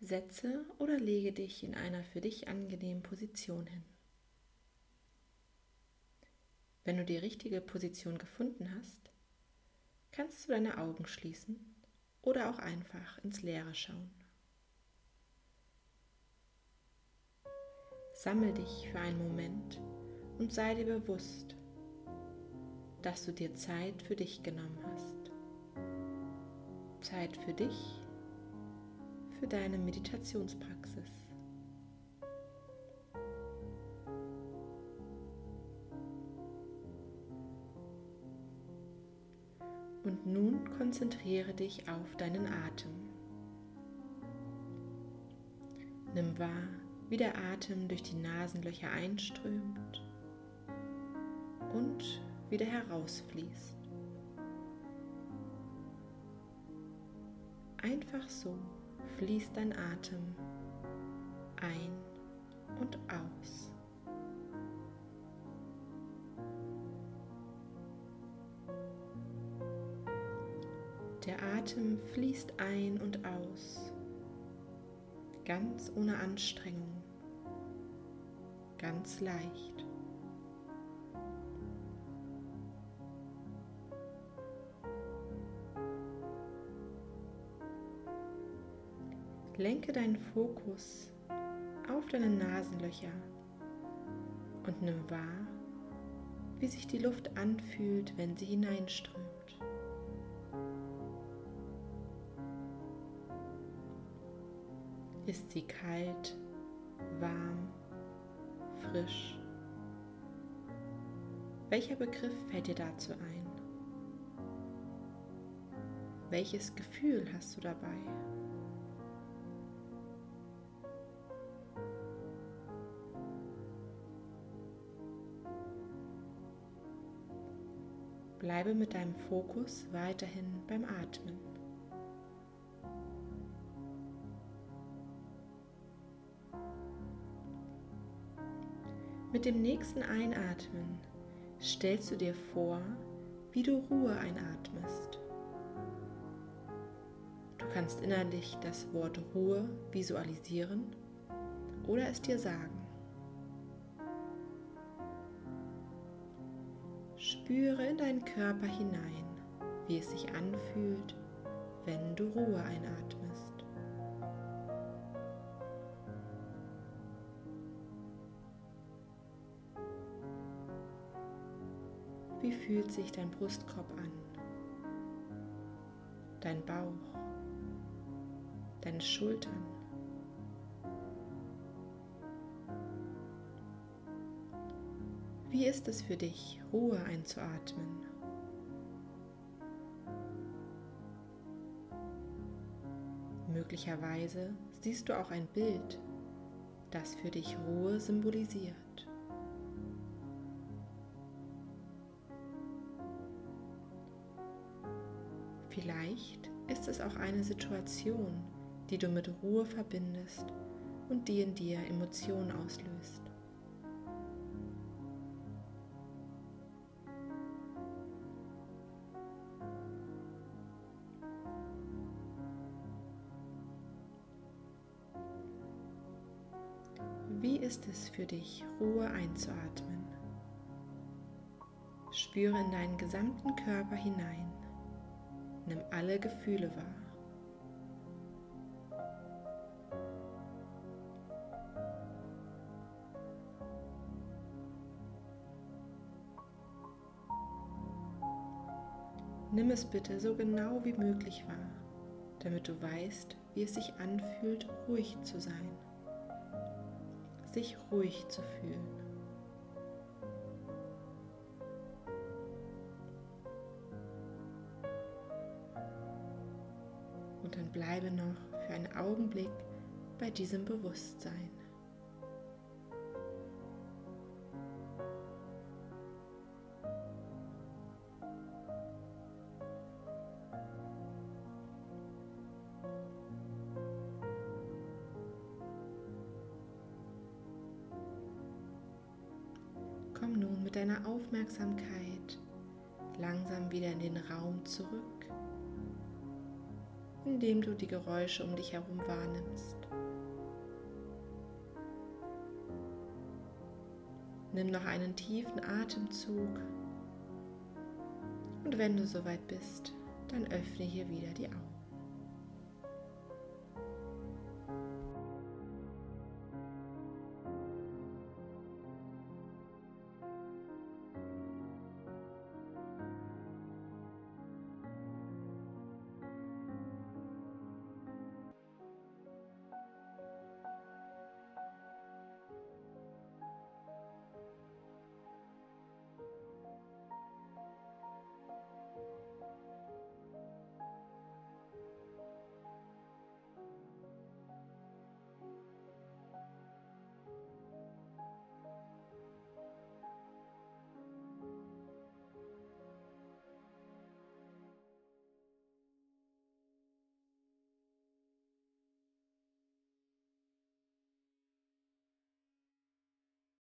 Setze oder lege dich in einer für dich angenehmen Position hin. Wenn du die richtige Position gefunden hast, kannst du deine Augen schließen oder auch einfach ins Leere schauen. Sammel dich für einen Moment und sei dir bewusst, dass du dir Zeit für dich genommen hast. Zeit für dich, für deine Meditationspraxis. Und nun konzentriere dich auf deinen Atem. Nimm wahr, wie der Atem durch die Nasenlöcher einströmt und wieder herausfließt. Einfach so fließt dein Atem ein und aus. Der Atem fließt ein und aus, ganz ohne Anstrengung, ganz leicht. Lenke deinen Fokus auf deine Nasenlöcher und nimm wahr, wie sich die Luft anfühlt, wenn sie hineinströmt. Ist sie kalt, warm, frisch? Welcher Begriff fällt dir dazu ein? Welches Gefühl hast du dabei? Bleibe mit deinem Fokus weiterhin beim Atmen. Mit dem nächsten Einatmen stellst du dir vor, wie du Ruhe einatmest. Du kannst innerlich das Wort Ruhe visualisieren oder es dir sagen. Spüre in deinen Körper hinein, wie es sich anfühlt, wenn du Ruhe einatmest. Wie fühlt sich dein Brustkorb an? Dein Bauch? Deine Schultern? Wie ist es für dich, Ruhe einzuatmen? Möglicherweise siehst du auch ein Bild, das für dich Ruhe symbolisiert. Vielleicht ist es auch eine Situation, die du mit Ruhe verbindest und die in dir Emotionen auslöst. Wie ist es für dich, Ruhe einzuatmen? Spüre in deinen gesamten Körper hinein. Nimm alle Gefühle wahr. Nimm es bitte so genau wie möglich wahr, damit du weißt, wie es sich anfühlt, ruhig zu sein sich ruhig zu fühlen. Und dann bleibe noch für einen Augenblick bei diesem Bewusstsein. Mit deiner Aufmerksamkeit langsam wieder in den Raum zurück, indem du die Geräusche um dich herum wahrnimmst. Nimm noch einen tiefen Atemzug und wenn du soweit bist, dann öffne hier wieder die Augen.